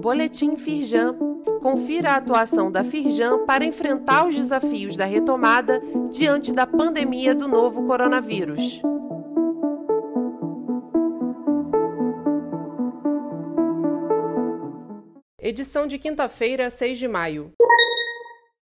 Boletim Firjan. Confira a atuação da Firjan para enfrentar os desafios da retomada diante da pandemia do novo coronavírus. Edição de quinta-feira, 6 de maio.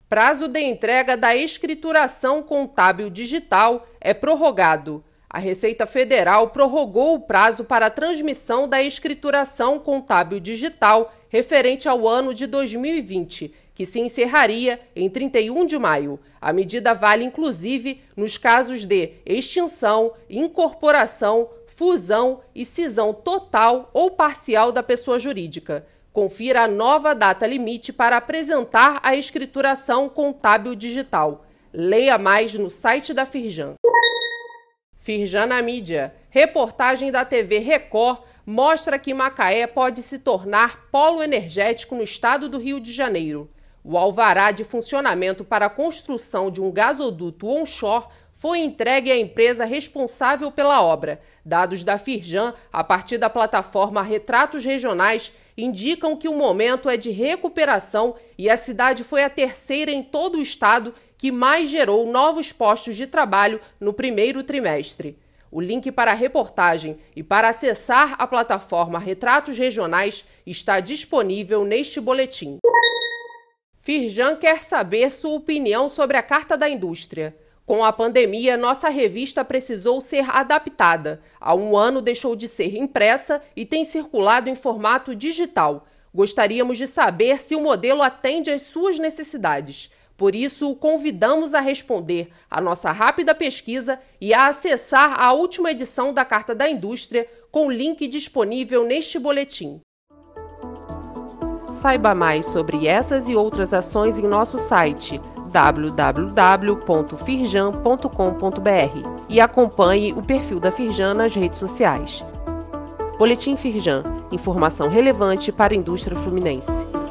Prazo de entrega da escrituração contábil digital é prorrogado. A Receita Federal prorrogou o prazo para a transmissão da escrituração contábil digital referente ao ano de 2020, que se encerraria em 31 de maio. A medida vale inclusive nos casos de extinção, incorporação, fusão e cisão total ou parcial da pessoa jurídica. Confira a nova data limite para apresentar a escrituração contábil digital. Leia mais no site da Firjan. Firjan na mídia. Reportagem da TV Record mostra que Macaé pode se tornar polo energético no estado do Rio de Janeiro. O alvará de funcionamento para a construção de um gasoduto onshore foi entregue à empresa responsável pela obra. Dados da Firjan, a partir da plataforma Retratos Regionais, indicam que o momento é de recuperação e a cidade foi a terceira em todo o estado que mais gerou novos postos de trabalho no primeiro trimestre. O link para a reportagem e para acessar a plataforma Retratos Regionais está disponível neste boletim. Firjan quer saber sua opinião sobre a Carta da Indústria. Com a pandemia, nossa revista precisou ser adaptada. Há um ano deixou de ser impressa e tem circulado em formato digital. Gostaríamos de saber se o modelo atende às suas necessidades. Por isso, o convidamos a responder a nossa rápida pesquisa e a acessar a última edição da Carta da Indústria com o link disponível neste boletim. Saiba mais sobre essas e outras ações em nosso site www.firjan.com.br e acompanhe o perfil da Firjan nas redes sociais. Boletim Firjan, informação relevante para a indústria fluminense.